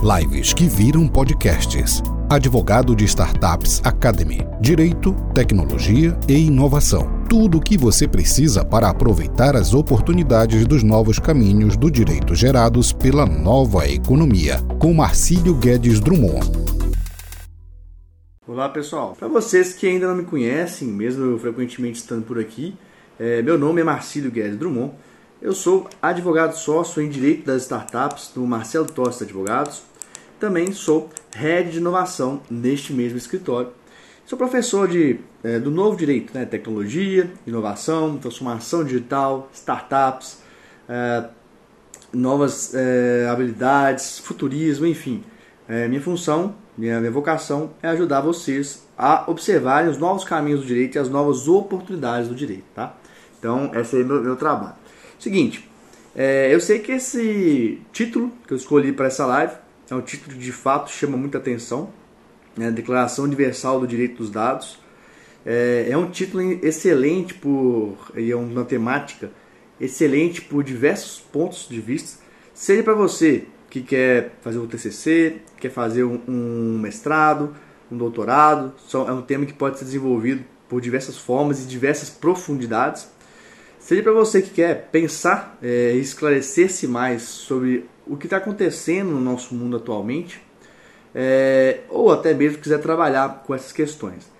Lives que viram podcasts. Advogado de Startups Academy. Direito, tecnologia e inovação. Tudo o que você precisa para aproveitar as oportunidades dos novos caminhos do direito gerados pela nova economia. Com Marcílio Guedes Drummond. Olá pessoal, para vocês que ainda não me conhecem, mesmo eu frequentemente estando por aqui, é, meu nome é Marcílio Guedes Drummond. Eu sou advogado sócio em Direito das Startups do Marcelo Tosta Advogados. Também sou Head de Inovação neste mesmo escritório. Sou professor de, é, do novo direito, né? tecnologia, inovação, transformação digital, startups, é, novas é, habilidades, futurismo, enfim. Minha função, minha, minha vocação é ajudar vocês a observarem os novos caminhos do direito e as novas oportunidades do direito. Tá? Então, esse é o meu, meu trabalho. Seguinte, eu sei que esse título que eu escolhi para essa live é um título que de fato chama muita atenção, né? Declaração Universal do Direito dos Dados. É, é um título excelente por e é uma temática excelente por diversos pontos de vista, seja para você que quer fazer um TCC, quer fazer um, um mestrado, um doutorado, é um tema que pode ser desenvolvido por diversas formas e diversas profundidades. Seja para você que quer pensar e é, esclarecer-se mais sobre o que está acontecendo no nosso mundo atualmente, é, ou até mesmo quiser trabalhar com essas questões.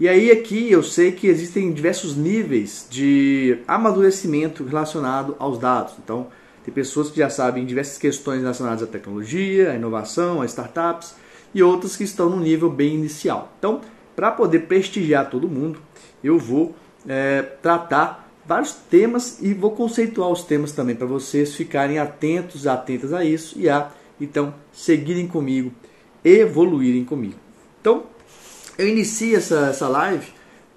E aí aqui eu sei que existem diversos níveis de amadurecimento relacionado aos dados. Então, tem pessoas que já sabem diversas questões relacionadas à tecnologia, à inovação, a startups, e outras que estão no nível bem inicial. Então, para poder prestigiar todo mundo, eu vou é, tratar vários temas e vou conceituar os temas também para vocês ficarem atentos, atentas a isso e a então seguirem comigo, evoluírem comigo. Então, eu inicio essa, essa live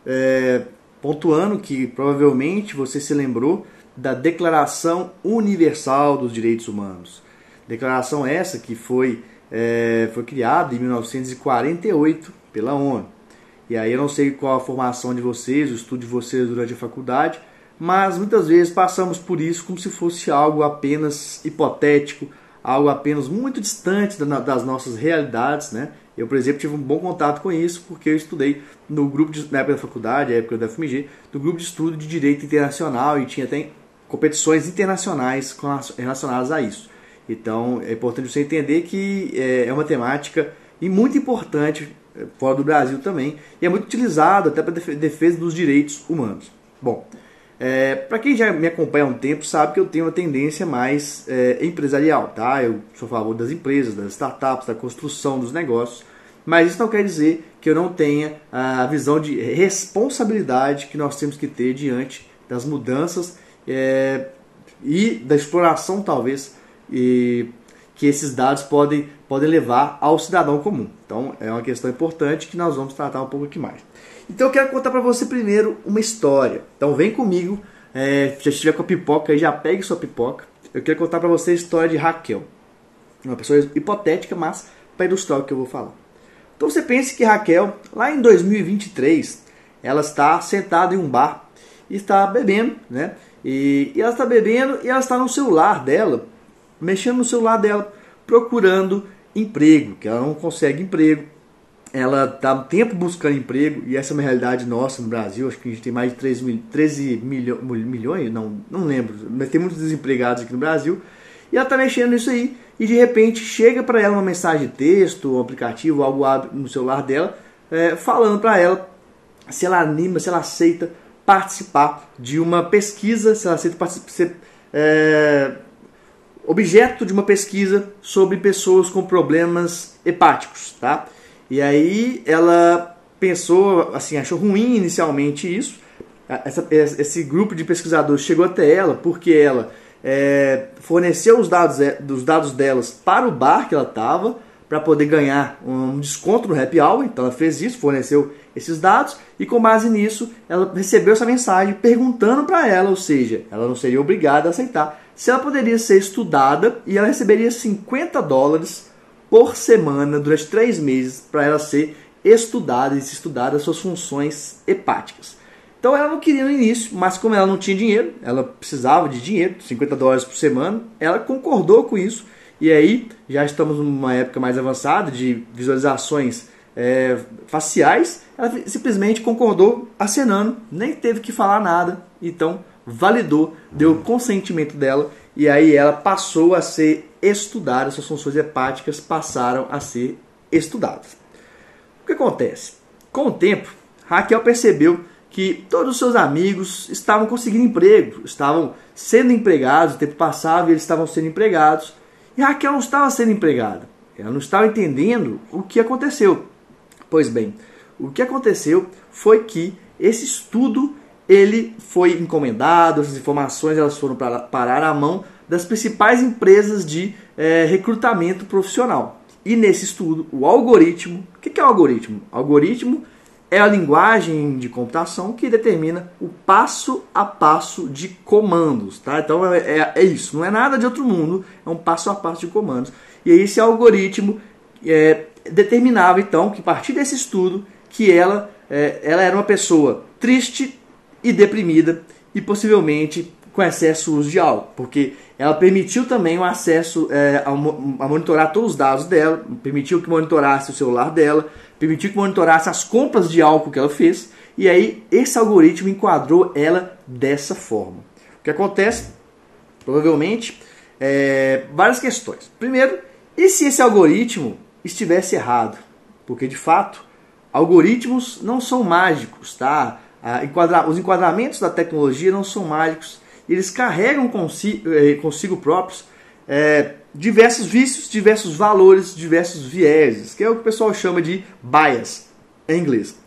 é, pontuando que provavelmente você se lembrou da Declaração Universal dos Direitos Humanos. Declaração essa que foi, é, foi criada em 1948 pela ONU. E aí eu não sei qual a formação de vocês, o estudo de vocês durante a faculdade, mas muitas vezes passamos por isso como se fosse algo apenas hipotético, algo apenas muito distante das nossas realidades, né? Eu, por exemplo, tive um bom contato com isso porque eu estudei no grupo de, na época da faculdade, na época da FMG, no grupo de estudo de direito internacional e tinha até competições internacionais relacionadas a isso. Então, é importante você entender que é, é uma temática e muito importante é, fora do Brasil também e é muito utilizada até para defesa dos direitos humanos. Bom, é, para quem já me acompanha há um tempo sabe que eu tenho uma tendência mais é, empresarial, tá? Eu sou a favor das empresas, das startups, da construção dos negócios, mas isso não quer dizer que eu não tenha a visão de responsabilidade que nós temos que ter diante das mudanças é, e da exploração, talvez, e, que esses dados podem, podem levar ao cidadão comum. Então é uma questão importante que nós vamos tratar um pouco aqui mais. Então eu quero contar para você primeiro uma história. Então vem comigo, é, já estiver com a pipoca aí, já pegue sua pipoca. Eu quero contar para você a história de Raquel. Uma pessoa hipotética, mas para ilustrar o que eu vou falar. Então você pense que Raquel, lá em 2023, ela está sentada em um bar e está bebendo, né? E, e ela está bebendo e ela está no celular dela, mexendo no celular dela, procurando emprego, que ela não consegue emprego ela está um tempo buscando emprego, e essa é uma realidade nossa no Brasil, acho que a gente tem mais de 13, mil, 13 milho, milhões, não, não lembro, mas tem muitos desempregados aqui no Brasil, e ela está mexendo nisso aí, e de repente chega para ela uma mensagem de texto, um aplicativo, algo no celular dela, é, falando para ela se ela anima, se ela aceita participar de uma pesquisa, se ela aceita ser é, objeto de uma pesquisa sobre pessoas com problemas hepáticos, tá? E aí ela pensou, assim, achou ruim inicialmente isso. Essa, esse grupo de pesquisadores chegou até ela porque ela é, forneceu os dados, é, dos dados delas para o bar que ela estava para poder ganhar um desconto no happy hour. Então ela fez isso, forneceu esses dados e com base nisso ela recebeu essa mensagem perguntando para ela, ou seja, ela não seria obrigada a aceitar, se ela poderia ser estudada e ela receberia 50 dólares por semana durante três meses para ela ser estudada e se estudar as suas funções hepáticas. Então ela não queria no início, mas como ela não tinha dinheiro, ela precisava de dinheiro, 50 dólares por semana, ela concordou com isso E aí já estamos numa época mais avançada de visualizações é, faciais. Ela simplesmente concordou acenando, nem teve que falar nada, então validou, deu o consentimento dela e aí ela passou a ser estudada, suas funções hepáticas passaram a ser estudadas. O que acontece? Com o tempo, Raquel percebeu que todos os seus amigos estavam conseguindo emprego, estavam sendo empregados, o tempo passava e eles estavam sendo empregados. E Raquel não estava sendo empregada. Ela não estava entendendo o que aconteceu. Pois bem, o que aconteceu foi que esse estudo ele foi encomendado, as informações elas foram para parar à mão das principais empresas de é, recrutamento profissional. E nesse estudo, o algoritmo, o que é o algoritmo? O algoritmo é a linguagem de computação que determina o passo a passo de comandos. Tá? Então é, é, é isso, não é nada de outro mundo, é um passo a passo de comandos. E esse algoritmo é, determinava então que a partir desse estudo que ela, é, ela era uma pessoa triste e deprimida e possivelmente com excesso uso de álcool, porque ela permitiu também o acesso é, a, a monitorar todos os dados dela, permitiu que monitorasse o celular dela, permitiu que monitorasse as compras de álcool que ela fez, e aí esse algoritmo enquadrou ela dessa forma. O que acontece? Provavelmente, é, várias questões. Primeiro, e se esse algoritmo estivesse errado? Porque de fato, algoritmos não são mágicos, tá? os enquadramentos da tecnologia não são mágicos, eles carregam consigo, eh, consigo próprios é, diversos vícios, diversos valores, diversos vieses, que é o que o pessoal chama de bias em inglês.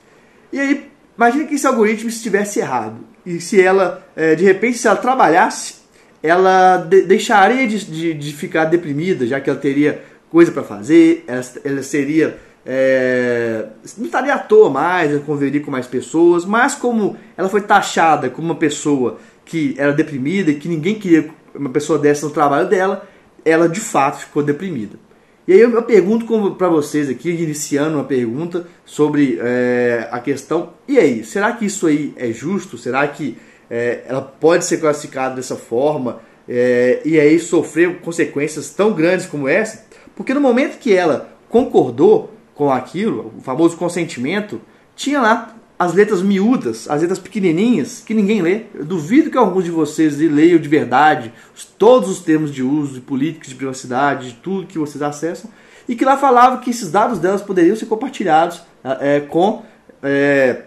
E aí, imagine que esse algoritmo estivesse errado. E se ela, é, de repente, se ela trabalhasse, ela de deixaria de, de, de, ficar deprimida, já que ela teria coisa para fazer, ela, ela seria. É, não estaria à toa mais, conviveria com mais pessoas, mas como ela foi taxada como uma pessoa que era deprimida e que ninguém queria uma pessoa dessa no trabalho dela, ela de fato ficou deprimida. E aí eu pergunto para vocês aqui, iniciando uma pergunta sobre é, a questão, e aí, será que isso aí é justo? Será que é, ela pode ser classificada dessa forma é, e aí sofrer consequências tão grandes como essa? Porque no momento que ela concordou com aquilo, o famoso consentimento, tinha lá as letras miúdas, as letras pequenininhas, que ninguém lê. Eu duvido que alguns de vocês leiam de verdade todos os termos de uso, de políticas de privacidade, de tudo que vocês acessam, e que lá falava que esses dados delas poderiam ser compartilhados é, com é,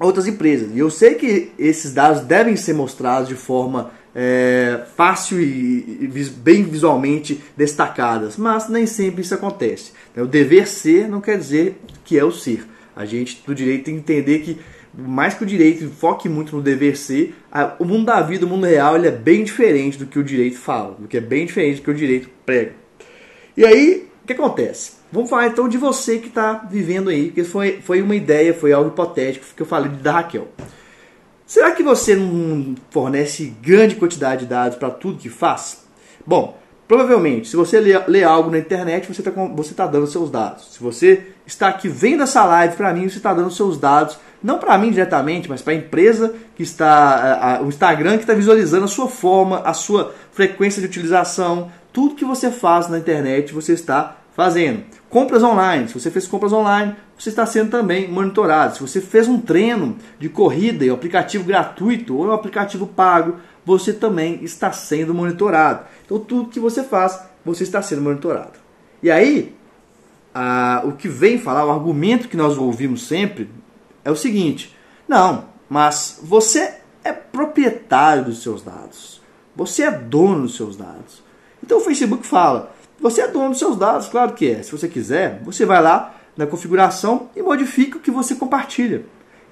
outras empresas. E eu sei que esses dados devem ser mostrados de forma é, fácil e, e, bem visualmente destacadas, mas nem sempre isso acontece. O dever ser não quer dizer que é o ser. A gente do direito tem que entender que, mais que o direito foque muito no dever ser, a, o mundo da vida, o mundo real, ele é bem diferente do que o direito fala, do que é bem diferente do que o direito prega. E aí, o que acontece? Vamos falar então de você que está vivendo aí, porque foi, foi uma ideia, foi algo hipotético que eu falei da Raquel. Será que você não fornece grande quantidade de dados para tudo que faz? Bom, Provavelmente, se você lê, lê algo na internet, você está você tá dando seus dados. Se você está aqui vendo essa live para mim, você está dando seus dados, não para mim diretamente, mas para a empresa que está, a, a, o Instagram que está visualizando a sua forma, a sua frequência de utilização, tudo que você faz na internet você está fazendo. Compras online, se você fez compras online, você está sendo também monitorado. Se você fez um treino de corrida em um aplicativo gratuito ou um aplicativo pago, você também está sendo monitorado. Então tudo que você faz, você está sendo monitorado. E aí, a, o que vem falar, o argumento que nós ouvimos sempre é o seguinte: não, mas você é proprietário dos seus dados. Você é dono dos seus dados. Então o Facebook fala: você é dono dos seus dados, claro que é. Se você quiser, você vai lá na configuração e modifica o que você compartilha.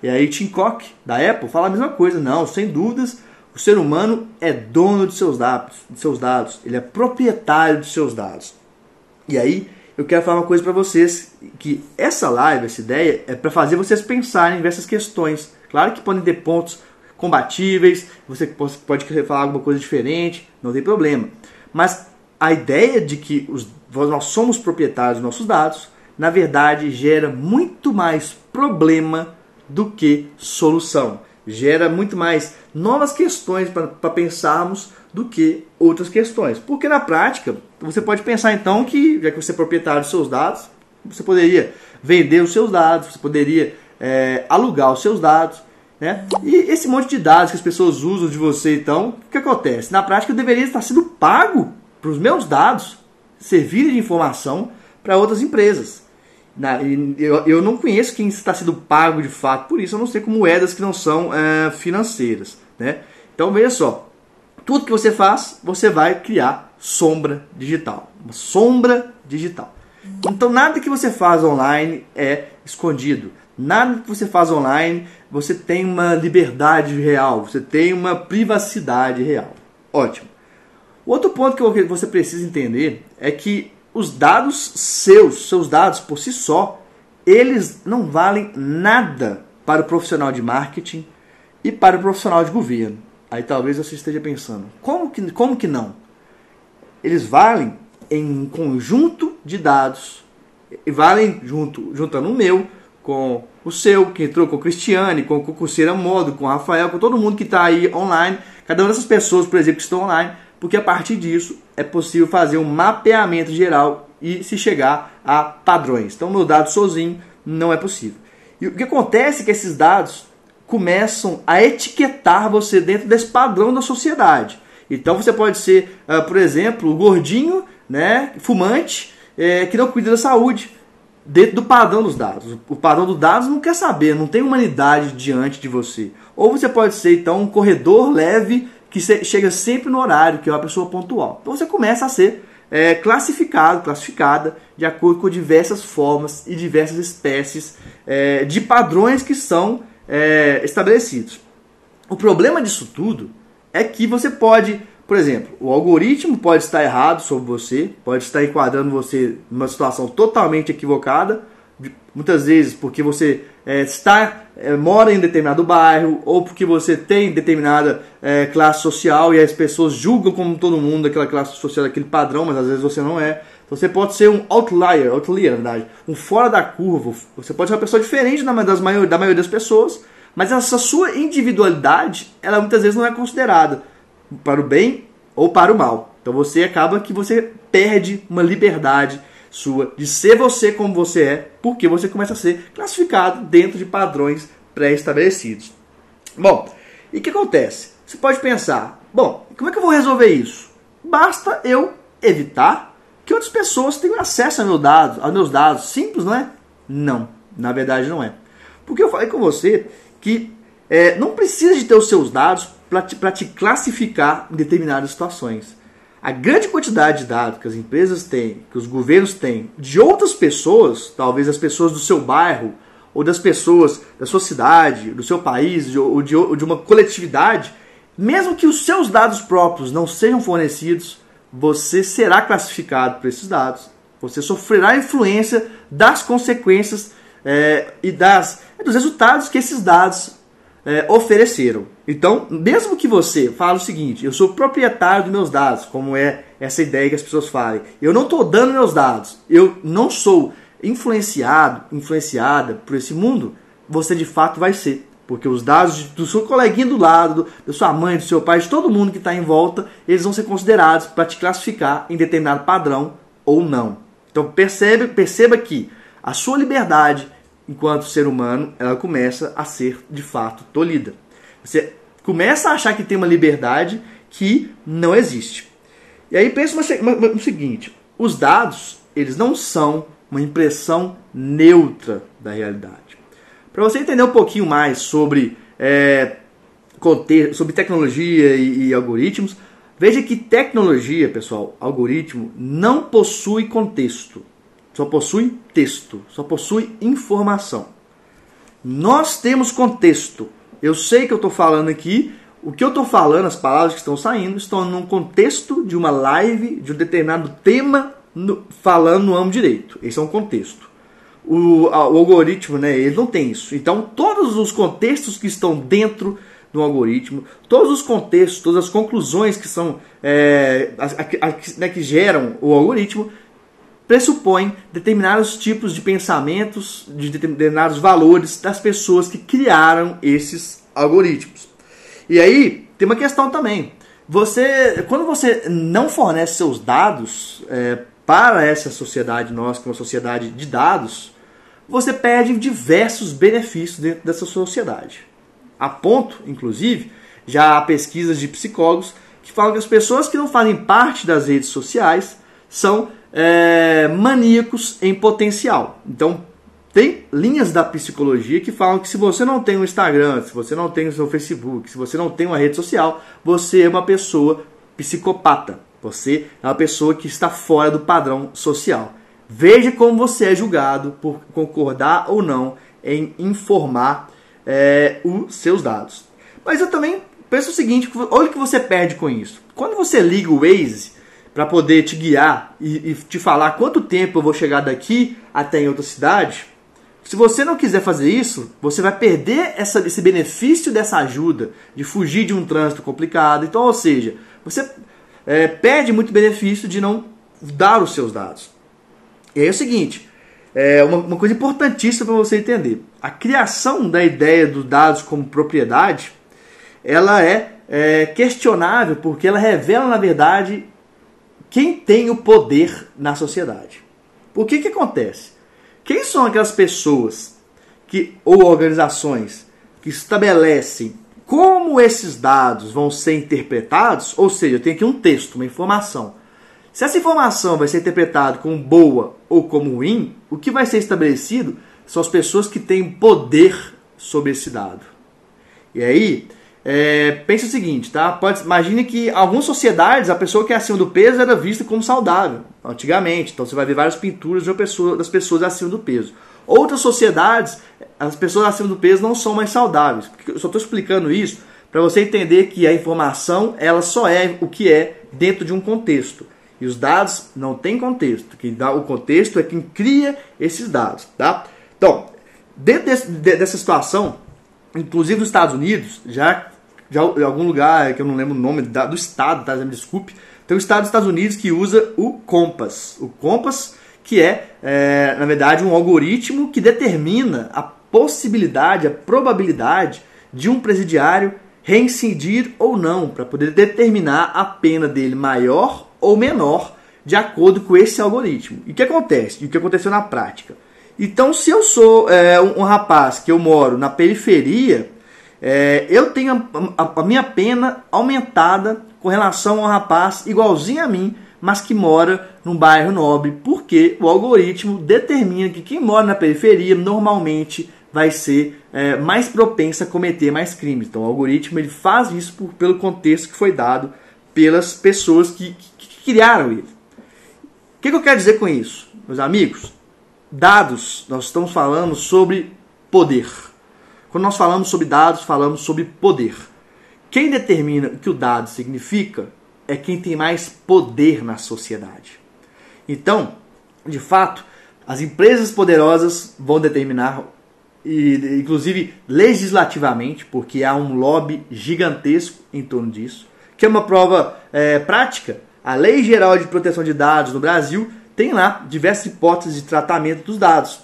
E aí Tim Cook, da Apple, fala a mesma coisa. Não, sem dúvidas, o ser humano é dono de seus dados, de seus dados, ele é proprietário de seus dados. E aí, eu quero falar uma coisa para vocês, que essa live, essa ideia, é para fazer vocês pensarem em diversas questões. Claro que podem ter pontos combatíveis, você pode querer falar alguma coisa diferente, não tem problema. Mas a ideia de que os, nós somos proprietários dos nossos dados, na verdade, gera muito mais problema do que solução gera muito mais novas questões para pensarmos do que outras questões. Porque na prática, Você pode pensar então que, já que você é proprietário dos seus dados, você poderia vender os seus dados, você poderia é, alugar os seus dados. Né? E esse monte de dados que as pessoas usam de você, então, o que acontece? Na prática, eu deveria estar sendo pago para os meus dados servirem de informação para outras empresas. Na, eu, eu não conheço quem está sendo pago de fato por isso, eu não sei com moedas que não são é, financeiras. Né? Então, veja só: tudo que você faz, você vai criar sombra digital. Uma sombra digital. Então, nada que você faz online é escondido. Nada que você faz online, você tem uma liberdade real, você tem uma privacidade real. Ótimo. Outro ponto que você precisa entender é que os dados seus, seus dados por si só, eles não valem nada para o profissional de marketing e para o profissional de governo. Aí talvez você esteja pensando, como que, como que não? Eles valem em um conjunto de dados, e valem junto, juntando o meu com o seu, que entrou com o Cristiane, com o Concurseira Modo, com o Rafael, com todo mundo que está aí online, cada uma dessas pessoas, por exemplo, que estão online, porque a partir disso é possível fazer um mapeamento geral e se chegar a padrões. Então, meu dado sozinho não é possível. E o que acontece é que esses dados começam a etiquetar você dentro desse padrão da sociedade. Então, você pode ser, uh, por exemplo, gordinho, né, fumante, é, que não cuida da saúde dentro do padrão dos dados. O padrão dos dados não quer saber, não tem humanidade diante de você. Ou você pode ser então um corredor leve que chega sempre no horário, que é uma pessoa pontual. Então você começa a ser é, classificado, classificada de acordo com diversas formas e diversas espécies é, de padrões que são é, estabelecidos. O problema disso tudo é que você pode por exemplo, o algoritmo pode estar errado sobre você, pode estar enquadrando você numa situação totalmente equivocada, muitas vezes porque você é, está é, mora em determinado bairro ou porque você tem determinada é, classe social e as pessoas julgam como todo mundo aquela classe social, aquele padrão, mas às vezes você não é. Então, você pode ser um outlier, outlier na verdade, um fora da curva. Você pode ser uma pessoa diferente da, das maior, da maioria das pessoas, mas essa sua individualidade, ela muitas vezes não é considerada para o bem ou para o mal. Então você acaba que você perde uma liberdade sua de ser você como você é, porque você começa a ser classificado dentro de padrões pré-estabelecidos. Bom, e o que acontece? Você pode pensar, bom, como é que eu vou resolver isso? Basta eu evitar que outras pessoas tenham acesso aos meus dados, aos meus dados. Simples, não é? Não, na verdade não é. Porque eu falei com você que é, não precisa de ter os seus dados para te, te classificar em determinadas situações. A grande quantidade de dados que as empresas têm, que os governos têm, de outras pessoas, talvez as pessoas do seu bairro, ou das pessoas da sua cidade, do seu país, ou de, ou de uma coletividade, mesmo que os seus dados próprios não sejam fornecidos, você será classificado por esses dados. Você sofrerá a influência das consequências é, e das, dos resultados que esses dados é, ofereceram. Então, mesmo que você fale o seguinte, eu sou proprietário dos meus dados, como é essa ideia que as pessoas falem, eu não estou dando meus dados, eu não sou influenciado, influenciada por esse mundo, você de fato vai ser. Porque os dados do seu coleguinha do lado, da sua mãe, do seu pai, de todo mundo que está em volta, eles vão ser considerados para te classificar em determinado padrão ou não. Então percebe, perceba que a sua liberdade enquanto ser humano, ela começa a ser de fato tolhida. Você começa a achar que tem uma liberdade que não existe. E aí pensa no seguinte: os dados eles não são uma impressão neutra da realidade. Para você entender um pouquinho mais sobre é, sobre tecnologia e, e algoritmos, veja que tecnologia, pessoal, algoritmo, não possui contexto só possui texto, só possui informação. Nós temos contexto. Eu sei que eu estou falando aqui, o que eu estou falando, as palavras que estão saindo, estão num contexto de uma live de um determinado tema no, falando no âmbito direito. Esse é um contexto. O, a, o, algoritmo, né, ele não tem isso. Então, todos os contextos que estão dentro do algoritmo, todos os contextos, todas as conclusões que são é, a, a, né, que geram o algoritmo pressupõe determinados tipos de pensamentos, de determinados valores das pessoas que criaram esses algoritmos. E aí tem uma questão também. você, quando você não fornece seus dados é, para essa sociedade nossa, que é uma sociedade de dados, você perde diversos benefícios dentro dessa sociedade. A ponto, inclusive, já há pesquisas de psicólogos que falam que as pessoas que não fazem parte das redes sociais são é, maníacos em potencial. Então, tem linhas da psicologia que falam que se você não tem um Instagram, se você não tem o seu Facebook, se você não tem uma rede social, você é uma pessoa psicopata. Você é uma pessoa que está fora do padrão social. Veja como você é julgado por concordar ou não em informar é, os seus dados. Mas eu também penso o seguinte: olha o que você perde com isso. Quando você liga o Waze para poder te guiar e, e te falar quanto tempo eu vou chegar daqui até em outra cidade, se você não quiser fazer isso, você vai perder essa, esse benefício dessa ajuda, de fugir de um trânsito complicado. Então, ou seja, você é, perde muito benefício de não dar os seus dados. E aí é o seguinte, é uma, uma coisa importantíssima para você entender. A criação da ideia dos dados como propriedade, ela é, é questionável porque ela revela, na verdade, quem tem o poder na sociedade. Por que que acontece? Quem são aquelas pessoas que ou organizações que estabelecem como esses dados vão ser interpretados? Ou seja, eu tenho aqui um texto, uma informação. Se essa informação vai ser interpretada como boa ou como ruim, o que vai ser estabelecido são as pessoas que têm poder sobre esse dado. E aí, é, o seguinte, tá? Pode, imagine que algumas sociedades a pessoa que é acima do peso era vista como saudável, antigamente. Então você vai ver várias pinturas pessoa, das pessoas acima do peso. Outras sociedades, as pessoas acima do peso não são mais saudáveis. Eu só estou explicando isso para você entender que a informação ela só é o que é dentro de um contexto. E os dados não têm contexto. Quem dá o contexto é quem cria esses dados, tá? Então, dentro desse, dessa situação, inclusive nos Estados Unidos, já de algum lugar que eu não lembro o nome do estado, tá? Desculpe. Tem o estado dos Estados Unidos que usa o Compass. O Compass, que é, é, na verdade, um algoritmo que determina a possibilidade, a probabilidade de um presidiário reincidir ou não, para poder determinar a pena dele maior ou menor, de acordo com esse algoritmo. E o que acontece? E o que aconteceu na prática? Então, se eu sou é, um, um rapaz que eu moro na periferia, é, eu tenho a, a, a, minha pena aumentada com relação a um rapaz igualzinho a mim, mas que mora num bairro nobre, porque o algoritmo determina que quem mora na periferia normalmente vai ser é, mais propenso a cometer mais crimes. Então o algoritmo ele faz isso por, pelo contexto que foi dado pelas pessoas que, que, que criaram ele. O que, que eu quero dizer com isso, meus amigos? Dados, nós estamos falando sobre poder. Quando nós falamos sobre dados, falamos sobre poder. Quem determina o que o dado significa é quem tem mais poder na sociedade. Então, de fato, as empresas poderosas vão determinar, e, inclusive legislativamente, porque há um lobby gigantesco em torno disso, que é uma prova é, prática. A Lei Geral de Proteção de Dados no Brasil tem lá diversas hipóteses de tratamento dos dados.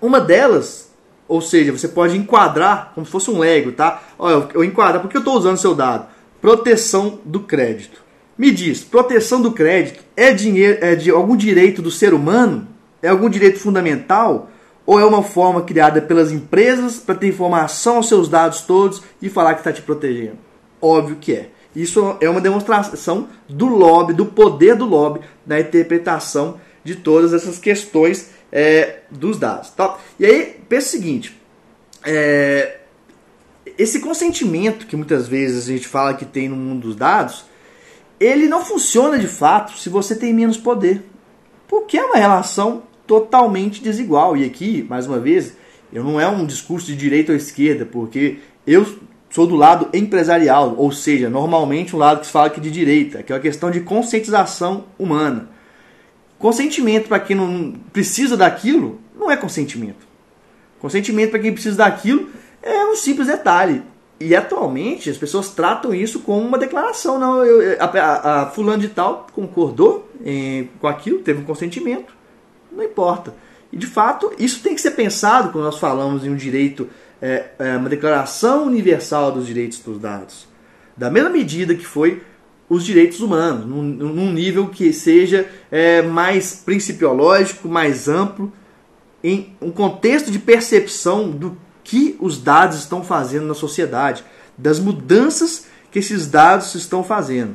Uma delas ou seja, você pode enquadrar como se fosse um Lego, tá? Olha, eu enquadro, porque eu estou usando seu dado? Proteção do crédito. Me diz, proteção do crédito é, dinheiro, é de algum direito do ser humano? É algum direito fundamental? Ou é uma forma criada pelas empresas para ter informação aos seus dados todos e falar que está te protegendo? Óbvio que é. Isso é uma demonstração do lobby, do poder do lobby, na interpretação de todas essas questões é, dos dados. Tá? E aí, pensa o seguinte: é, esse consentimento que muitas vezes a gente fala que tem no mundo dos dados, ele não funciona de fato se você tem menos poder. Porque é uma relação totalmente desigual. E aqui, mais uma vez, eu não é um discurso de direita ou esquerda, porque eu sou do lado empresarial, ou seja, normalmente um lado que se fala aqui de direita, que é uma questão de conscientização humana. Consentimento para quem não precisa daquilo não é consentimento. Consentimento para quem precisa daquilo é um simples detalhe. E atualmente as pessoas tratam isso como uma declaração. Não, eu, a, a, fulano de tal concordou em, com aquilo, teve um consentimento. Não importa. E de fato, isso tem que ser pensado quando nós falamos em um direito, é, é, uma declaração universal dos direitos dos dados. Da mesma medida que foi os direitos humanos, num, num nível que seja é, mais principiológico, mais amplo, em um contexto de percepção do que os dados estão fazendo na sociedade, das mudanças que esses dados estão fazendo.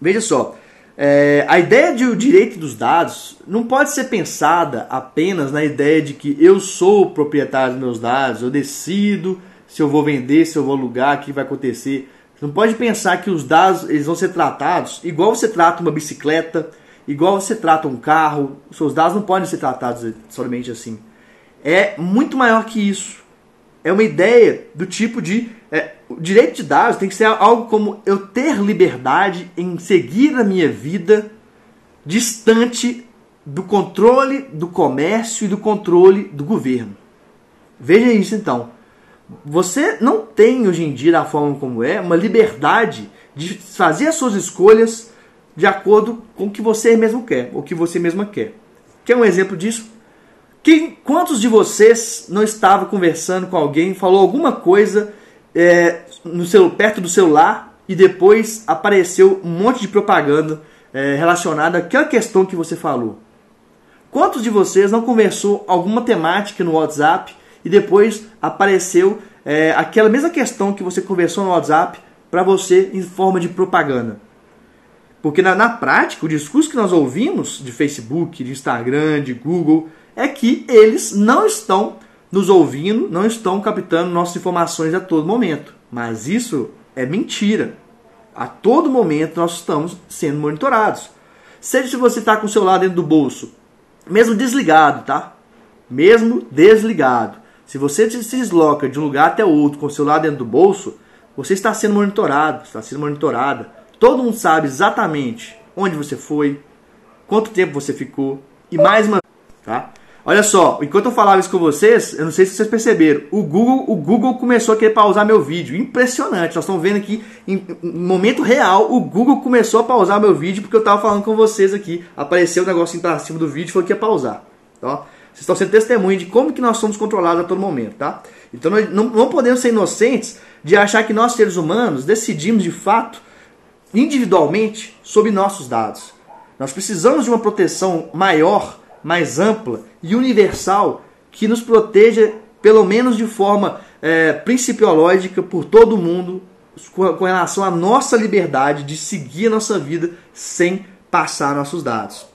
Veja só, é, a ideia de o direito dos dados não pode ser pensada apenas na ideia de que eu sou o proprietário dos meus dados, eu decido se eu vou vender, se eu vou alugar, o que vai acontecer. Você não pode pensar que os dados eles vão ser tratados igual você trata uma bicicleta, igual você trata um carro. Os seus dados não podem ser tratados somente assim. É muito maior que isso. É uma ideia do tipo de. É, o direito de dados tem que ser algo como eu ter liberdade em seguir a minha vida distante do controle do comércio e do controle do governo. Veja isso então. Você não tem hoje em dia, da forma como é, uma liberdade de fazer as suas escolhas de acordo com o que você mesmo quer, ou que você mesma quer. Quer um exemplo disso? Quem, quantos de vocês não estavam conversando com alguém, falou alguma coisa é, no seu, perto do celular e depois apareceu um monte de propaganda é, relacionada àquela questão que você falou? Quantos de vocês não conversou alguma temática no WhatsApp e depois apareceu é, aquela mesma questão que você conversou no WhatsApp para você em forma de propaganda. Porque na, na, prática, o discurso que nós ouvimos de Facebook, de Instagram, de Google, é que eles não estão nos ouvindo, não estão captando nossas informações a todo momento. Mas isso é mentira. A todo momento nós estamos sendo monitorados. Seja se você está com o celular dentro do bolso, mesmo desligado, tá? Mesmo desligado. Se você se desloca de um lugar até outro com o celular dentro do bolso, você está sendo monitorado, está sendo monitorada. Todo mundo sabe exatamente onde você foi, quanto tempo você ficou e mais uma, tá? Olha só, enquanto eu falava isso com vocês, eu não sei se vocês perceberam, o Google, o Google começou a querer pausar meu vídeo. Impressionante. Nós estamos vendo aqui em, em momento real, o Google começou a pausar meu vídeo porque eu estava falando com vocês aqui. Apareceu o um negocinho para cima do vídeo e falou que ia pausar. Tá? Vocês estão sendo testemunha de como que nós somos controlados a todo momento, tá? Então nós não, não podemos ser inocentes de achar que nós seres humanos decidimos de fato, individualmente, sobre nossos dados. Nós precisamos de uma proteção maior, mais ampla e universal que nos proteja, pelo menos de forma é, principiológica, por todo mundo com, com relação à nossa liberdade de seguir a nossa vida sem passar nossos dados.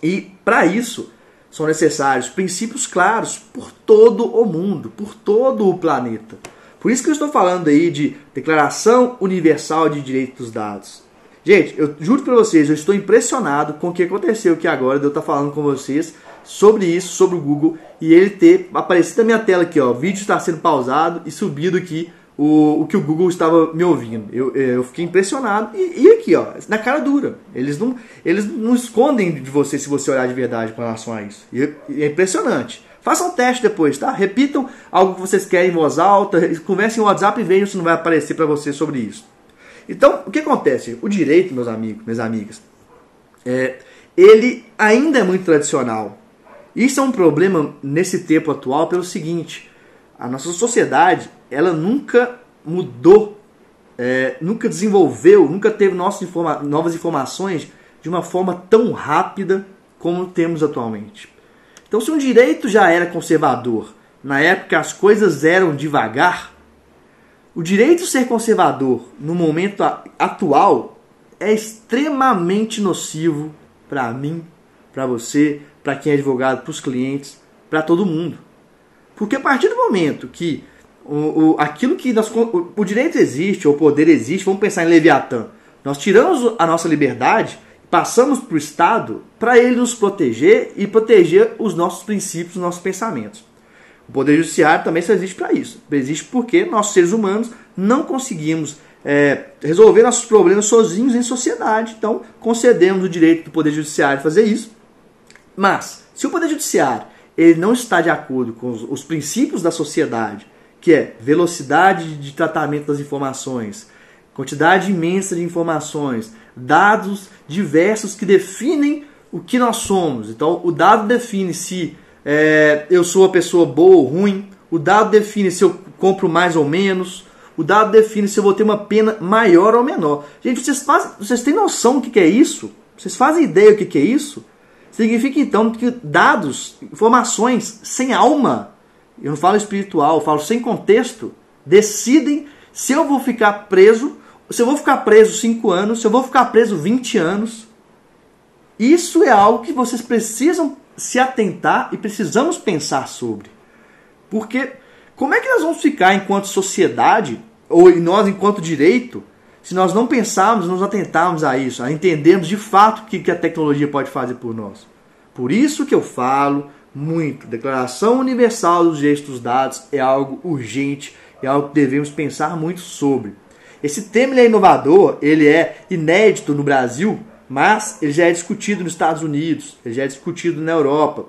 E para isso, são necessários princípios claros por todo o mundo, por todo o planeta. Por isso que eu estou falando aí de Declaração Universal de Direitos dos Dados. Gente, eu juro para vocês, eu estou impressionado com o que aconteceu aqui agora, de eu estar falando com vocês sobre isso, sobre o Google, e ele ter aparecido na minha tela aqui, ó, o vídeo está sendo pausado e subido aqui o, o que o Google estava me ouvindo. Eu, eu fiquei impressionado. E, e, aqui, ó, na cara dura. Eles não, eles não escondem de você se você olhar de verdade com relação a isso. E, e é impressionante. Façam um teste depois, tá? Repitam algo que vocês querem em voz alta, conversem no WhatsApp e vejam se não vai aparecer para você sobre isso. Então, o que acontece? O direito, meus amigos, minhas amigas, é, ele ainda é muito tradicional. Isso é um problema nesse tempo atual pelo seguinte: a nossa sociedade ela nunca mudou, é, nunca desenvolveu, nunca teve informa novas informações de uma forma tão rápida como temos atualmente. Então, se um direito já era conservador, na época as coisas eram devagar, o direito ser conservador no momento atual é extremamente nocivo para mim, para você, para quem é advogado, para os clientes, para todo mundo. Porque a partir do momento que o, o, aquilo que nós, o, o direito existe, ou o poder existe, vamos pensar em Leviatã. Nós tiramos a nossa liberdade, passamos para o Estado para ele nos proteger e proteger os nossos princípios, os nossos pensamentos. O Poder Judiciário também só existe para isso. Existe porque nós, seres humanos, não conseguimos é, resolver nossos problemas sozinhos em sociedade. Então, concedemos o direito do Poder Judiciário fazer isso. Mas, se o Poder Judiciário ele não está de acordo com os, os princípios da sociedade, que é velocidade de tratamento das informações, quantidade imensa de informações, dados diversos que definem o que nós somos. Então, o dado define se é, eu sou uma pessoa boa ou ruim, o dado define se eu compro mais ou menos, O dado define se eu vou ter uma pena maior ou menor. Gente, vocês, fazem, vocês têm noção do que é isso? Vocês fazem ideia do que é isso? Significa então que dados, informações sem alma, eu não falo espiritual, eu falo sem contexto, decidem se eu vou ficar preso, se eu vou ficar preso 5 anos, se eu vou ficar preso 20 anos. Isso é algo que vocês precisam se atentar e precisamos pensar sobre. Porque como é que nós vamos ficar enquanto sociedade, ou nós enquanto direito, se nós não pensarmos, nos atentarmos a isso, a entendermos de fato o que a tecnologia pode fazer por nós? Por isso que eu falo muito, Declaração Universal dos Direitos dos Dados é algo urgente, é algo que devemos pensar muito sobre. Esse tema é inovador, ele é inédito no Brasil, mas ele já é discutido nos Estados Unidos, ele já é discutido na Europa.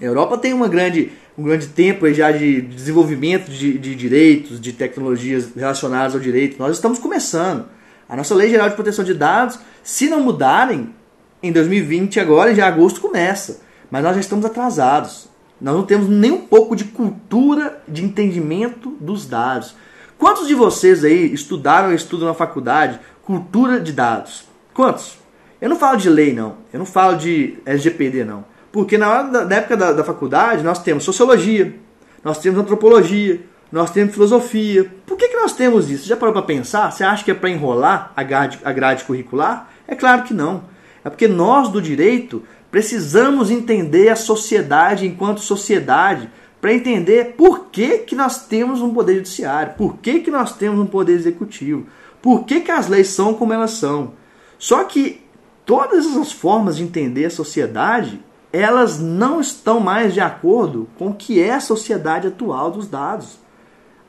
A Europa tem uma grande um grande tempo já de desenvolvimento de, de direitos, de tecnologias relacionadas ao direito. Nós estamos começando. A nossa Lei Geral de Proteção de Dados, se não mudarem, em 2020, agora, em agosto, começa. Mas nós já estamos atrasados. Nós não temos nem um pouco de cultura de entendimento dos dados. Quantos de vocês aí estudaram ou estudam na faculdade cultura de dados? Quantos? Eu não falo de lei, não. Eu não falo de LGPD, não. Porque na, da, na época da, da faculdade nós temos sociologia, nós temos antropologia, nós temos filosofia. Por que, que nós temos isso? Já parou para pensar? Você acha que é para enrolar a grade, a grade curricular? É claro que não. É porque nós do direito precisamos entender a sociedade enquanto sociedade para entender por que, que nós temos um poder judiciário, por que, que nós temos um poder executivo, por que, que as leis são como elas são. Só que todas essas formas de entender a sociedade elas não estão mais de acordo com o que é a sociedade atual dos dados.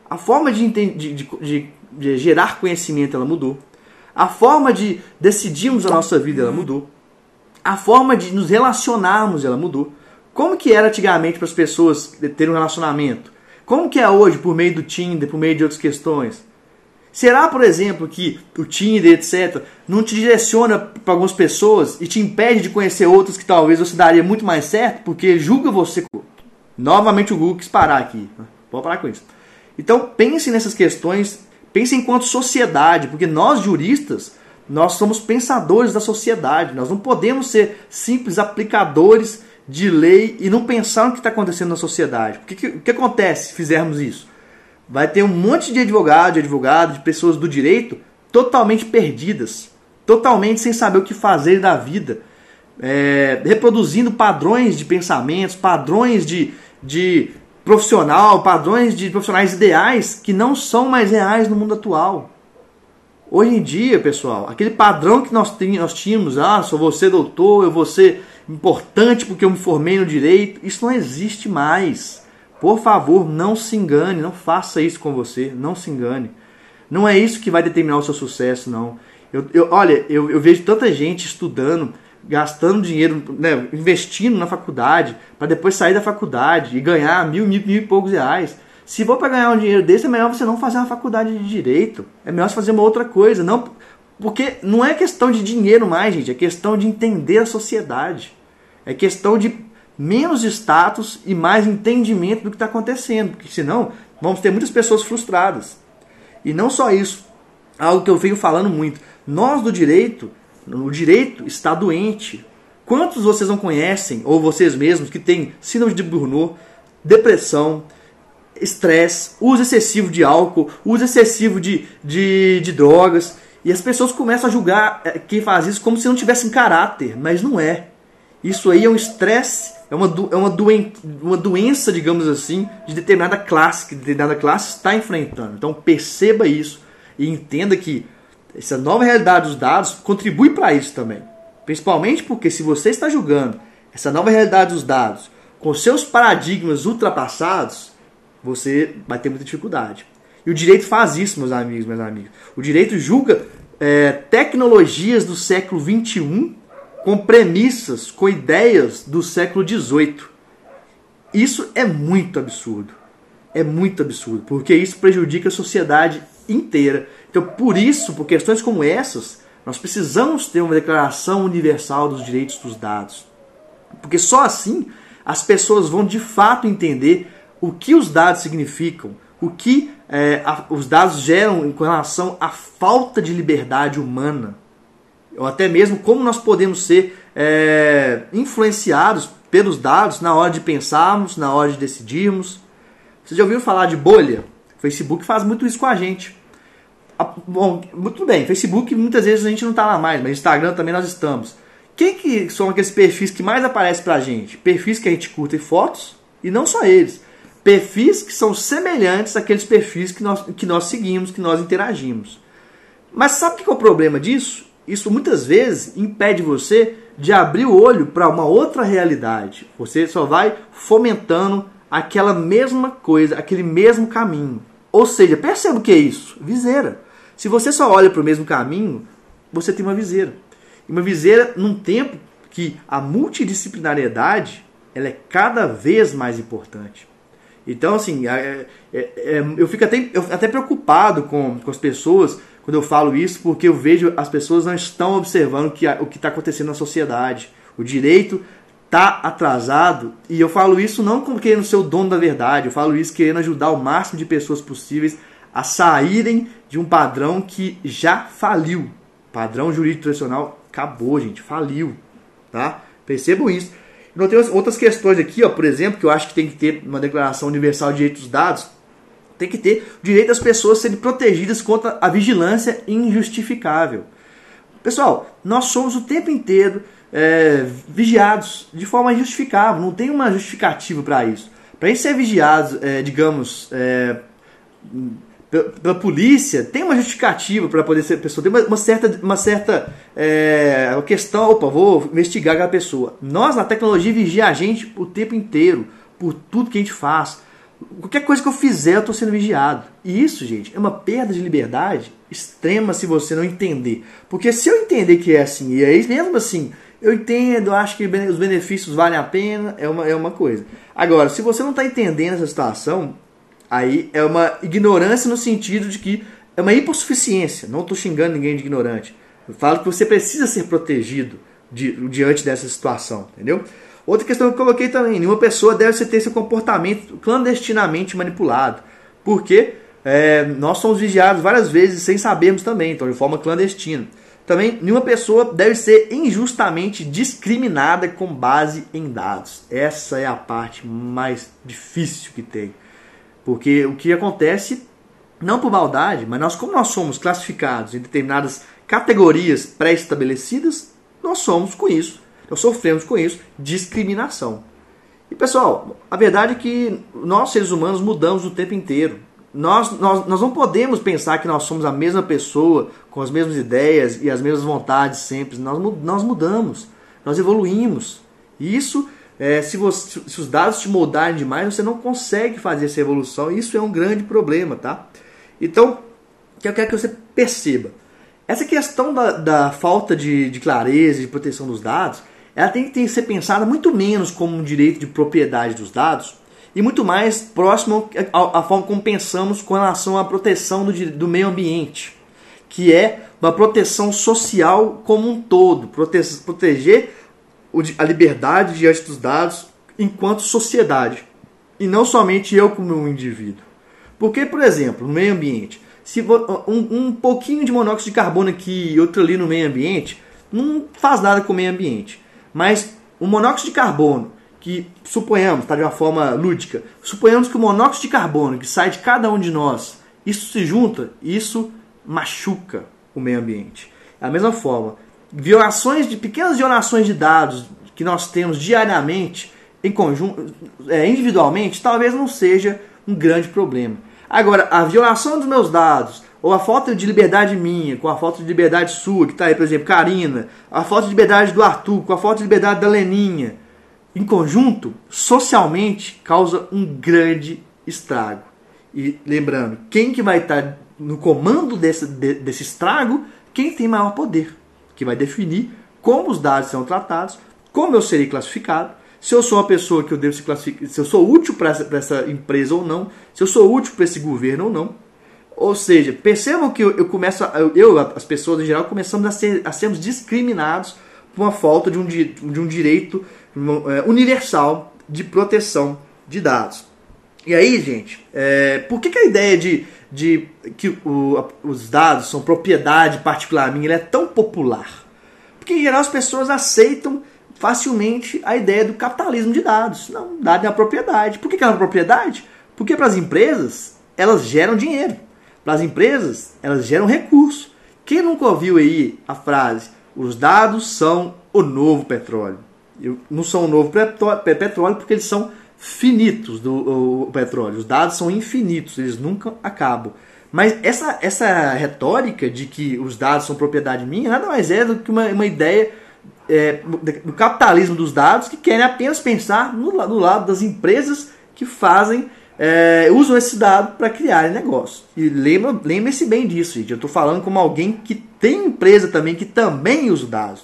A forma de, de, de, de gerar conhecimento ela mudou. A forma de decidirmos a nossa vida ela mudou. A forma de nos relacionarmos ela mudou. Como que era antigamente para as pessoas terem um relacionamento? Como que é hoje por meio do Tinder, por meio de outras questões? Será, por exemplo, que o Tinder, etc., não te direciona para algumas pessoas e te impede de conhecer outras que talvez você daria muito mais certo porque julga você. Novamente o Google quis parar aqui. Pode parar com isso. Então pense nessas questões, pense enquanto sociedade, porque nós juristas, nós somos pensadores da sociedade. Nós não podemos ser simples aplicadores de lei e não pensar no que está acontecendo na sociedade. O que, que, que acontece se fizermos isso? vai ter um monte de advogado, de advogado, de pessoas do direito totalmente perdidas, totalmente sem saber o que fazer da vida, é, reproduzindo padrões de pensamentos, padrões de, de profissional, padrões de profissionais ideais que não são mais reais no mundo atual. Hoje em dia, pessoal, aquele padrão que nós, tínhamos, ah, sou você doutor, eu vou ser importante porque eu me formei no direito, isso não existe mais. Por favor, não se engane, não faça isso com você, não se engane. Não é isso que vai determinar o seu sucesso, não. Eu, eu olha, eu, eu, vejo tanta gente estudando, gastando dinheiro, né, investindo na faculdade, para depois sair da faculdade e ganhar mil, mil, mil e poucos reais. Se for para ganhar um dinheiro desse, é melhor você não fazer uma faculdade de direito. É melhor você fazer uma outra coisa. Não, porque não é questão de dinheiro mais, gente. É questão de entender a sociedade. É questão de menos status e mais entendimento do que está acontecendo, porque senão vamos ter muitas pessoas frustradas. E não só isso, algo que eu venho falando muito. Nós do direito, o direito está doente. Quantos vocês não conhecem, ou vocês mesmos, que têm síndrome de Burnout, depressão, estresse, uso excessivo de álcool, uso excessivo de, de, de drogas, e as pessoas começam a julgar eh, quem faz isso como se não tivessem caráter, mas não é. Isso aí é um estresse é uma, é uma, doen uma doença, digamos assim, de determinada classe, que determinada classe está enfrentando. Então perceba isso e entenda que essa nova realidade dos dados contribui para isso também. Principalmente porque se você está julgando essa nova realidade dos dados com seus paradigmas ultrapassados, você vai ter muita dificuldade. E o direito faz isso, meus amigos, meus amigos. O direito julga é, tecnologias do século 21 com premissas, com ideias do século XVIII. Isso é muito absurdo. É muito absurdo, porque isso prejudica a sociedade inteira. Então, por isso, por questões como essas, nós precisamos ter uma declaração universal dos direitos dos dados. Porque só assim as pessoas vão de fato entender o que os dados significam, o que é, a, os dados geram com relação à falta de liberdade humana, ou até mesmo como nós podemos ser é, influenciados pelos dados na hora de pensarmos, na hora de decidirmos. Você já ouviu falar de bolha? O Facebook faz muito isso com a gente. Bom, muito bem, Facebook muitas vezes a gente não está lá mais, mas Instagram também nós estamos. Quem que são aqueles perfis que mais aparecem pra gente? Perfis que a gente curta fotos, e não só eles. Perfis que são semelhantes àqueles perfis que nós, que nós seguimos, que nós interagimos. Mas sabe o que é o problema disso? Isso muitas vezes impede você de abrir o olho para uma outra realidade. Você só vai fomentando aquela mesma coisa, aquele mesmo caminho. Ou seja, perceba o que é isso? Viseira. Se você só olha para o mesmo caminho, você tem uma viseira. E uma viseira num tempo que a multidisciplinariedade ela é cada vez mais importante. Então, assim, é, é, é, eu fico até, eu, até preocupado com, com as pessoas quando eu falo isso, porque eu vejo as pessoas não estão observando que, o que está acontecendo na sociedade. O direito está atrasado, e eu falo isso não como querendo ser o dono da verdade, eu falo isso querendo ajudar o máximo de pessoas possíveis a saírem de um padrão que já faliu. Padrão jurídico tradicional acabou, gente, faliu. Tá? Percebam isso. Não tem outras questões aqui, ó, por exemplo, que eu acho que tem que ter uma Declaração Universal de Direitos dos Dados, tem que ter o direito das pessoas serem protegidas contra a vigilância injustificável. Pessoal, nós somos o tempo inteiro é, vigiados de forma injustificável, não tem uma justificativa para isso. Para gente ser vigiados, é, digamos, é, pela polícia, tem uma justificativa para poder ser pessoa, tem uma, uma certa, uma certa é, questão, opa, vou investigar aquela pessoa. Nós, na tecnologia, vigia a gente o tempo inteiro, por tudo que a gente faz. Qualquer coisa que eu fizer, eu estou sendo vigiado. E isso, gente, é uma perda de liberdade extrema se você não entender. Porque se eu entender que é assim, e aí mesmo assim, eu entendo, acho que os benefícios valem a pena, é uma, é uma coisa. Agora, se você não está entendendo essa situação, Aí é uma ignorância no sentido de que é uma hipossuficiência. Não estou xingando ninguém de ignorante. Eu falo que você precisa ser protegido de, diante dessa situação, entendeu? Outra questão que eu coloquei também: nenhuma pessoa deve ter seu comportamento clandestinamente manipulado. Porque é, nós somos vigiados várias vezes sem sabermos também, então de forma clandestina. Também, nenhuma pessoa deve ser injustamente discriminada com base em dados. Essa é a parte mais difícil que tem. Porque o que acontece, não por maldade, mas nós, como nós somos classificados em determinadas categorias pré-estabelecidas, nós somos com isso, nós sofremos com isso discriminação. E pessoal, a verdade é que nós seres humanos mudamos o tempo inteiro. Nós, nós, nós não podemos pensar que nós somos a mesma pessoa, com as mesmas ideias e as mesmas vontades sempre. Nós, nós mudamos, nós evoluímos. E isso é, se, você, se os dados te moldarem demais, você não consegue fazer essa evolução. Isso é um grande problema, tá? Então, o que eu quero que você perceba. Essa questão da, da falta de, de clareza, de proteção dos dados, ela tem que ser pensada muito menos como um direito de propriedade dos dados e muito mais próximo à, à forma como pensamos com relação à proteção do, do meio ambiente, que é uma proteção social como um todo, prote, proteger a liberdade diante dos dados enquanto sociedade e não somente eu como um indivíduo. Porque, por exemplo, no meio ambiente, se um, um pouquinho de monóxido de carbono aqui e outro ali no meio ambiente não faz nada com o meio ambiente. Mas o monóxido de carbono, que suponhamos, está de uma forma lúdica, suponhamos que o monóxido de carbono que sai de cada um de nós, isso se junta, isso machuca o meio ambiente. Da mesma forma, violações de pequenas violações de dados que nós temos diariamente em conjunto, é, individualmente, talvez não seja um grande problema. Agora, a violação dos meus dados, ou a falta de liberdade minha, com a falta de liberdade sua, que está aí, por exemplo, Karina, a falta de liberdade do Arthur, com a falta de liberdade da Leninha, em conjunto, socialmente, causa um grande estrago. E lembrando, quem que vai estar tá no comando desse, desse estrago? Quem tem maior poder que vai definir como os dados são tratados, como eu serei classificado, se eu sou uma pessoa que eu devo se classificar, se eu sou útil para essa, essa, empresa ou não, se eu sou útil para esse governo ou não. Ou seja, percebam que eu, eu começo, a, eu, as pessoas em geral, começamos a, ser, a sermos discriminados por uma falta de um, de um direito é, universal de proteção de dados. E aí, gente, é, por que, que a ideia de, de que o, os dados são propriedade particular minha é tão popular? Porque em geral as pessoas aceitam facilmente a ideia do capitalismo de dados. Não, dado é uma propriedade. Por que, que é uma propriedade? Porque para as empresas elas geram dinheiro. Para as empresas elas geram recurso. Quem nunca ouviu aí a frase: os dados são o novo petróleo? Não são o novo petróleo porque eles são finitos do petróleo. Os dados são infinitos, eles nunca acabam. Mas essa, essa retórica de que os dados são propriedade minha nada mais é do que uma, uma ideia é, do capitalismo dos dados que querem apenas pensar no, no lado das empresas que fazem, é, usam esse dado para criarem negócio. E lembra, lembre-se bem disso, gente. Eu estou falando como alguém que tem empresa também que também usa dados.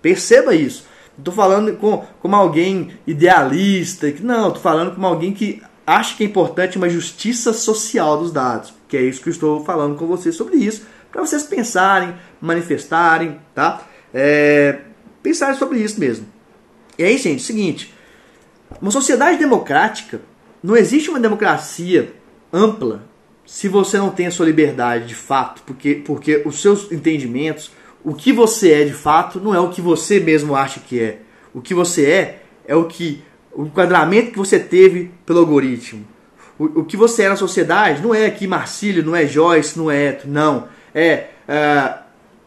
Perceba isso. Estou falando com, como alguém idealista, não, estou falando como alguém que acha que é importante uma justiça social dos dados, que é isso que eu estou falando com vocês sobre isso, para vocês pensarem, manifestarem, tá? É, pensarem sobre isso mesmo. E aí, gente, seguinte, uma sociedade democrática, não existe uma democracia ampla se você não tem a sua liberdade de fato, porque, porque os seus entendimentos, o que você é de fato não é o que você mesmo acha que é. O que você é é o que o enquadramento que você teve pelo algoritmo. O, o que você é na sociedade não é aqui Marcílio, não é Joyce, não é Eto, não. É, é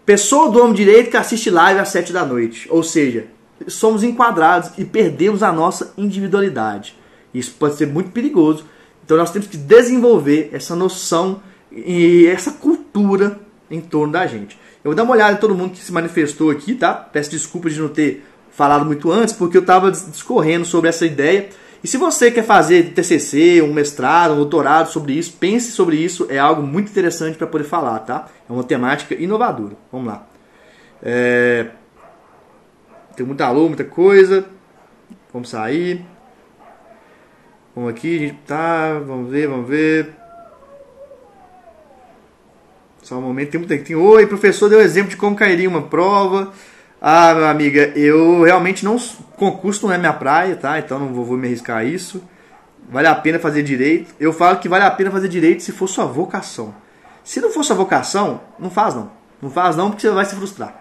pessoa do homem direito que assiste live às sete da noite. Ou seja, somos enquadrados e perdemos a nossa individualidade. Isso pode ser muito perigoso. Então nós temos que desenvolver essa noção e essa cultura em torno da gente. Eu vou dar uma olhada em todo mundo que se manifestou aqui, tá? Peço desculpas de não ter falado muito antes, porque eu estava discorrendo sobre essa ideia. E se você quer fazer TCC, um mestrado, um doutorado sobre isso, pense sobre isso, é algo muito interessante para poder falar, tá? É uma temática inovadora. Vamos lá. É... Tem muita alô, muita coisa. Vamos sair. Vamos aqui, tá. Vamos ver, vamos ver. Só um momento, tem muita. Tem, Oi, professor, deu exemplo de como cairia uma prova. Ah, meu amiga, eu realmente não. Concurso não é minha praia, tá? Então não vou, vou me arriscar a isso. Vale a pena fazer direito. Eu falo que vale a pena fazer direito se for sua vocação. Se não for sua vocação, não faz não. Não faz não porque você vai se frustrar.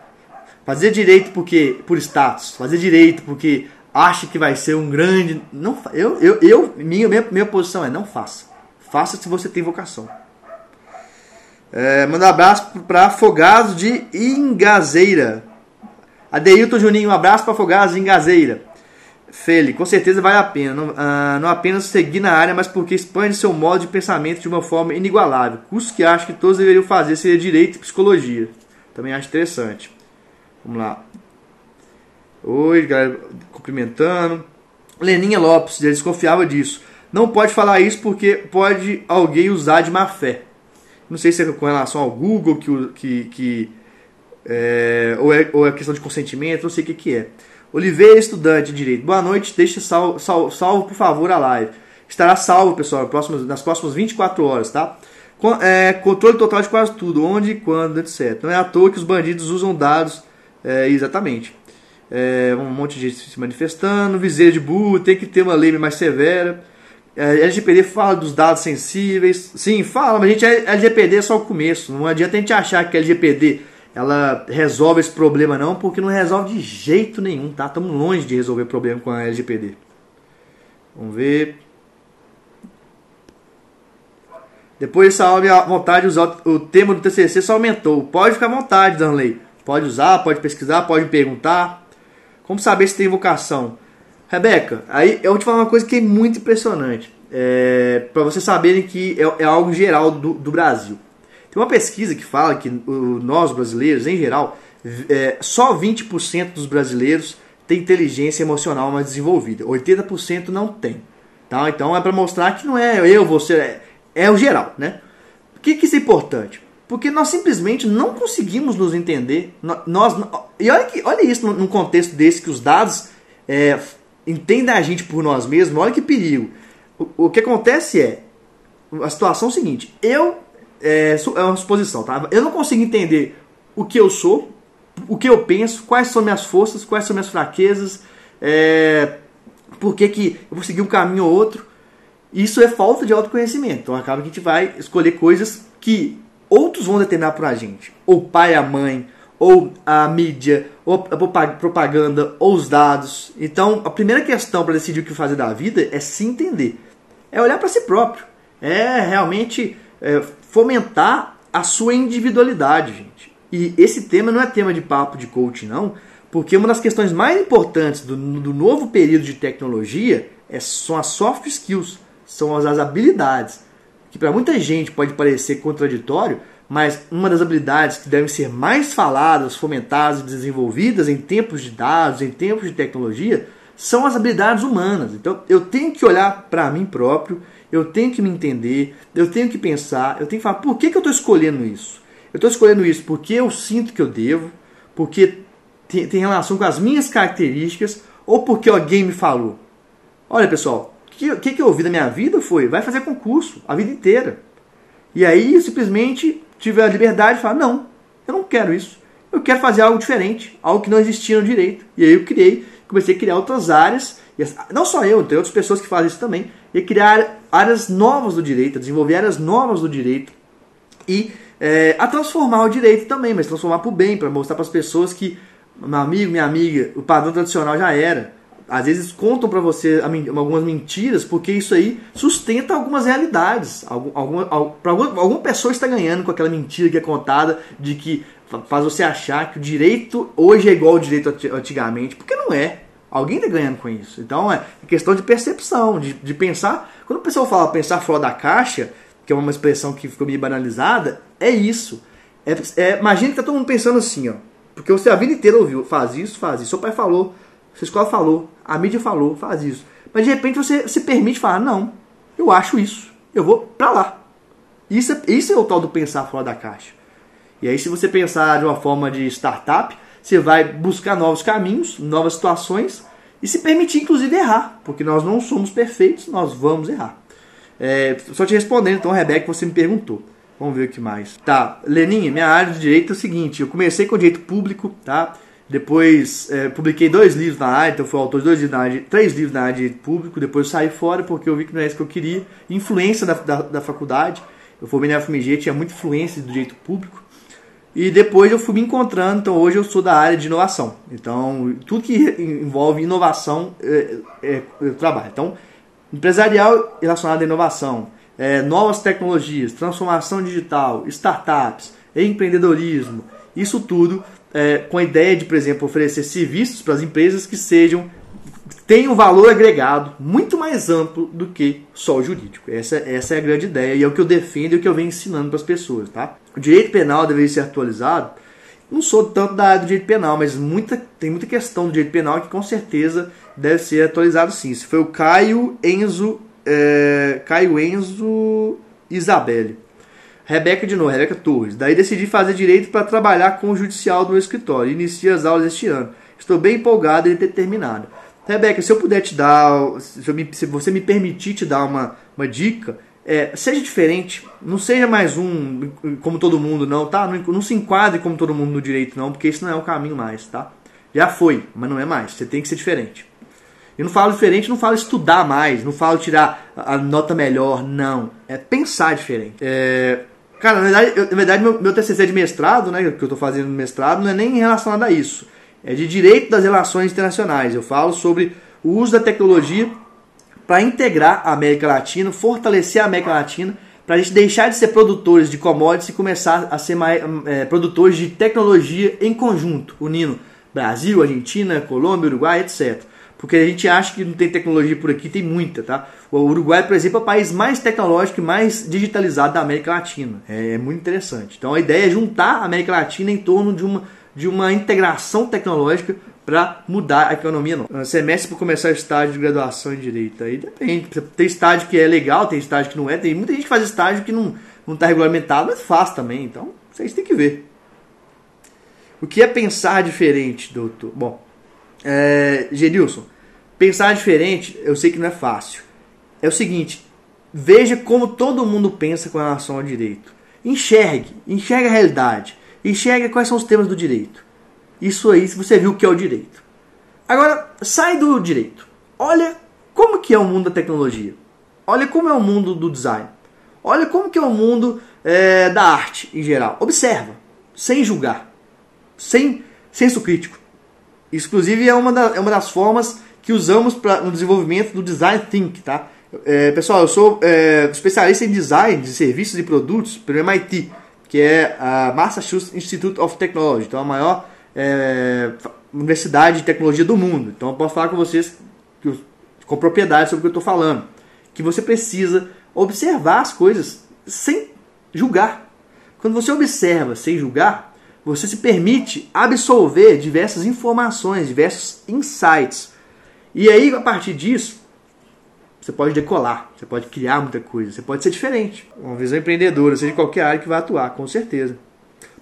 Fazer direito porque por status, fazer direito porque acha que vai ser um grande, não, eu, eu, eu minha, minha, minha posição é não faça. Faça se você tem vocação. É, manda um abraço para Afogados de Ingazeira. Adeilton Juninho, um abraço para Afogados de Ingazeira. Feli, com certeza vale a pena. Não, ah, não, apenas seguir na área, mas porque expande seu modo de pensamento de uma forma inigualável. Curso que acho que todos deveriam fazer seria Direito e Psicologia. Também acho interessante. Vamos lá. Oi, galera, cumprimentando. Leninha Lopes, desconfiava disso. Não pode falar isso porque pode alguém usar de má fé. Não sei se é com relação ao Google que, que, que é, ou, é, ou é questão de consentimento, não sei o que, que é. Oliveira, estudante de direito. Boa noite, deixe salvo, salvo, salvo, por favor a live. Estará salvo, pessoal, nas próximas 24 horas, tá? É, controle total de quase tudo, onde, quando, etc. Não é à toa que os bandidos usam dados, é, exatamente. É, um monte de gente se manifestando, viseiro de burro, tem que ter uma lei mais severa. É, LGPD fala dos dados sensíveis. Sim, fala, mas a gente, LGPD é só o começo. Não adianta a gente achar que a LGPD ela resolve esse problema não, porque não resolve de jeito nenhum, tá? Estamos longe de resolver problema com a LGPD. Vamos ver. Depois dessa aula, minha vontade de usar o tema do TCC só aumentou. Pode ficar à vontade, Danley. Pode usar, pode pesquisar, pode perguntar. Como saber se tem vocação? Rebeca, aí eu vou te falar uma coisa que é muito impressionante. É, para vocês saberem que é, é algo geral do, do, Brasil. Tem uma pesquisa que fala que o, nós brasileiros, em geral, é, só 20% dos brasileiros tem inteligência emocional mais desenvolvida. 80% não tem. Tá? Então é para mostrar que não é eu, você, é, é o geral. Né? Por que, que isso é importante? Porque nós simplesmente não conseguimos nos entender. Nós, e olha, que, olha isso num contexto desse que os dados é, entenda a gente por nós mesmos, olha que perigo. O, o que acontece é, a situação é a seguinte, eu, é, é uma suposição, tá? Eu não consigo entender o que eu sou, o que eu penso, quais são minhas forças, quais são minhas fraquezas, é, por que, que eu vou seguir um caminho ou outro. Isso é falta de autoconhecimento. Então acaba que a gente vai escolher coisas que outros vão determinar para a gente. Ou pai, a mãe, ou a mídia, ou a propaganda, ou os dados. Então a primeira questão para decidir o que fazer da vida é se entender. É olhar para si próprio. É realmente é, fomentar a sua individualidade, gente. E esse tema não é tema de papo de coaching, não, porque uma das questões mais importantes do, do novo período de tecnologia é, são as soft skills, são as, as habilidades, que para muita gente pode parecer contraditório, mas uma das habilidades que devem ser mais faladas, fomentadas e desenvolvidas em tempos de dados, em tempos de tecnologia, são as habilidades humanas. Então eu tenho que olhar para mim próprio, eu tenho que me entender, eu tenho que pensar, eu tenho que falar por que, que eu estou escolhendo isso. Eu estou escolhendo isso porque eu sinto que eu devo, porque tem, tem relação com as minhas características ou porque alguém me falou. Olha pessoal, o que, que, que eu ouvi da minha vida foi, vai fazer concurso a vida inteira. E aí simplesmente tive a liberdade de falar, não, eu não quero isso. Eu quero fazer algo diferente, algo que não existia no direito. E aí eu criei, comecei a criar outras áreas, não só eu, tem outras pessoas que fazem isso também, e criar áreas novas do direito, desenvolver áreas novas do direito e é, a transformar o direito também, mas transformar para o bem, para mostrar para as pessoas que, meu amigo, minha amiga, o padrão tradicional já era às vezes contam para você algumas mentiras, porque isso aí sustenta algumas realidades. Alguma, alguma, alguma pessoa está ganhando com aquela mentira que é contada de que faz você achar que o direito hoje é igual ao direito antigamente, porque não é. Alguém está ganhando com isso. Então é questão de percepção, de, de pensar. Quando o pessoal fala pensar fora da caixa, que é uma expressão que ficou meio banalizada, é isso. É, é, imagina que tá todo mundo pensando assim, ó. Porque você a vida inteira ouviu, faz isso, faz isso. Seu pai falou, sua escola falou, a mídia falou, faz isso. Mas de repente você se permite falar, não, eu acho isso, eu vou para lá. Isso é, isso é o tal do pensar fora da caixa. E aí se você pensar de uma forma de startup, você vai buscar novos caminhos, novas situações e se permitir inclusive errar, porque nós não somos perfeitos, nós vamos errar. É, só te respondendo então, Rebeca, você me perguntou. Vamos ver o que mais. Tá, Leninha, minha área de direito é o seguinte, eu comecei com direito público, tá? Depois é, publiquei dois livros na área, então fui autor de dois livros na área, três livros na área de público. Depois saí fora porque eu vi que não é isso que eu queria. Influência da, da, da faculdade. Eu formei na FMG, tinha muita influência do direito público. E depois eu fui me encontrando, então hoje eu sou da área de inovação. Então, tudo que envolve inovação, é, é, eu trabalho. Então, empresarial relacionado à inovação, é, novas tecnologias, transformação digital, startups, empreendedorismo, isso tudo é, com a ideia de, por exemplo, oferecer serviços para as empresas que sejam tenham um valor agregado muito mais amplo do que só o jurídico. Essa, essa é a grande ideia e é o que eu defendo e o que eu venho ensinando para as pessoas. Tá? O direito penal deveria ser atualizado. Não sou tanto da área do direito penal, mas muita, tem muita questão do direito penal que com certeza deve ser atualizado sim. Isso foi o Caio Enzo, é, Caio Enzo Isabelle. Rebeca de novo, Rebeca Torres. Daí decidi fazer direito para trabalhar com o judicial do meu escritório. Inicio as aulas este ano. Estou bem empolgado e determinado. Rebeca, se eu puder te dar, se, me, se você me permitir te dar uma, uma dica, é, seja diferente, não seja mais um como todo mundo, não, tá? Não, não, se enquadre como todo mundo no direito, não, porque isso não é o caminho mais, tá? Já foi, mas não é mais. Você tem que ser diferente. Eu não falo diferente, não falo estudar mais, não falo tirar a nota melhor, não. É pensar diferente. É, Cara, na verdade, eu, na verdade meu, meu TCC de mestrado, né, que eu estou fazendo no mestrado, não é nem relacionado a isso. É de direito das relações internacionais. Eu falo sobre o uso da tecnologia para integrar a América Latina, fortalecer a América Latina, para a gente deixar de ser produtores de commodities e começar a ser mais, é, produtores de tecnologia em conjunto, unindo Brasil, Argentina, Colômbia, Uruguai, etc. Porque a gente acha que não tem tecnologia por aqui, tem muita, tá? O Uruguai, por exemplo, é o país mais tecnológico e mais digitalizado da América Latina. É, é muito interessante. Então a ideia é juntar a América Latina em torno de uma, de uma integração tecnológica para mudar a economia. Não. Semestre para começar estágio de graduação em Direito. Aí depende. Tem estágio que é legal, tem estágio que não é. Tem muita gente que faz estágio que não está regulamentado, mas faz também. Então, vocês têm que ver. O que é pensar diferente, doutor? Bom, é, Genilson, pensar diferente, eu sei que não é fácil. É o seguinte, veja como todo mundo pensa com relação ao direito. Enxergue, enxergue a realidade, enxergue quais são os temas do direito. Isso aí, se você viu o que é o direito. Agora, sai do direito. Olha como que é o mundo da tecnologia. olha como é o mundo do design. Olha como que é o mundo é, da arte em geral. Observa, sem julgar, sem senso crítico. Isso, inclusive, é uma, da, é uma das formas que usamos pra, no desenvolvimento do Design Think, tá? É, pessoal, eu sou é, especialista em design de serviços e produtos pelo MIT, que é a Massachusetts Institute of Technology, então a maior é, universidade de tecnologia do mundo. Então eu posso falar com vocês com propriedade sobre o que eu estou falando. Que você precisa observar as coisas sem julgar. Quando você observa sem julgar, você se permite absorver diversas informações, diversos insights. E aí, a partir disso, você pode decolar, você pode criar muita coisa, você pode ser diferente. Uma visão empreendedora, seja de qualquer área que vai atuar, com certeza.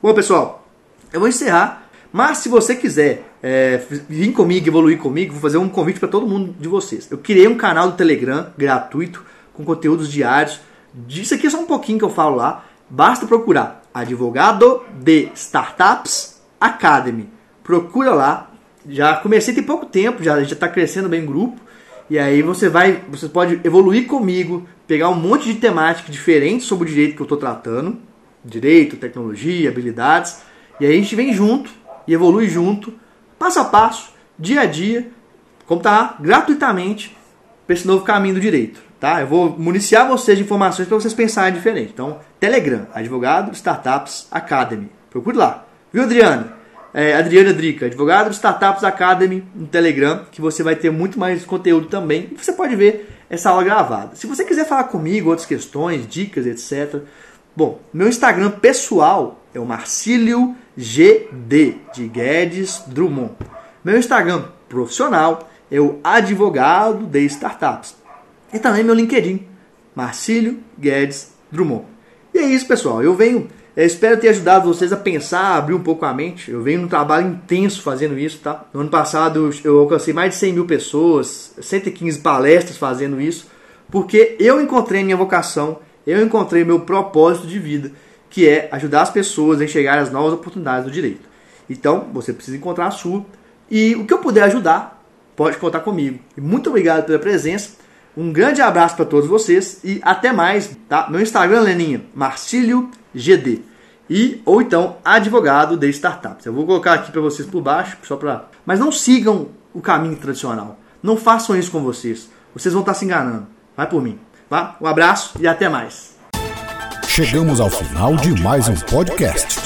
Bom, pessoal, eu vou encerrar, mas se você quiser é, vir comigo, evoluir comigo, vou fazer um convite para todo mundo de vocês. Eu criei um canal do Telegram gratuito com conteúdos diários. Disso aqui é só um pouquinho que eu falo lá. Basta procurar Advogado de Startups Academy. Procura lá. Já comecei tem pouco tempo, já está crescendo bem o grupo. E aí você vai, você pode evoluir comigo, pegar um monte de temática diferente sobre o direito que eu estou tratando, direito, tecnologia, habilidades, e aí a gente vem junto e evolui junto, passo a passo, dia a dia, como tá gratuitamente para esse novo caminho do direito, tá? Eu vou municiar vocês de informações para vocês pensarem diferente. Então, Telegram, Advogado Startups Academy. Procure lá. Viu, Adriana? é, Adriana Drica, advogado Startups Academy no Telegram, que você vai ter muito mais conteúdo também. E você pode ver essa aula gravada. Se você quiser falar comigo, outras questões, dicas, etc. Bom, meu Instagram pessoal é o Marcílio GD, de Guedes Drummond. Meu Instagram profissional é o Advogado de Startups. E também meu LinkedIn, Marcílio Guedes Drummond. E é isso, pessoal. Eu venho eu espero ter ajudado vocês a pensar, abrir um pouco a mente. Eu venho num trabalho intenso fazendo isso, tá? No ano passado eu alcancei mais de 100 mil pessoas, 115 palestras fazendo isso, porque eu encontrei minha vocação, eu encontrei meu propósito de vida, que é ajudar as pessoas a enxergar as novas oportunidades do direito. Então, você precisa encontrar a sua. E o que eu puder ajudar, pode contar comigo. E muito obrigado pela presença. Um grande abraço para todos vocês e até mais, tá? Meu Instagram, Leninha, Marcílio GD. E, ou então, advogado de startups. Eu vou colocar aqui para vocês por baixo, só para. Mas não sigam o caminho tradicional. Não façam isso com vocês. Vocês vão estar se enganando. Vai por mim. Tá? Um abraço e até mais. Chegamos ao final de mais um podcast.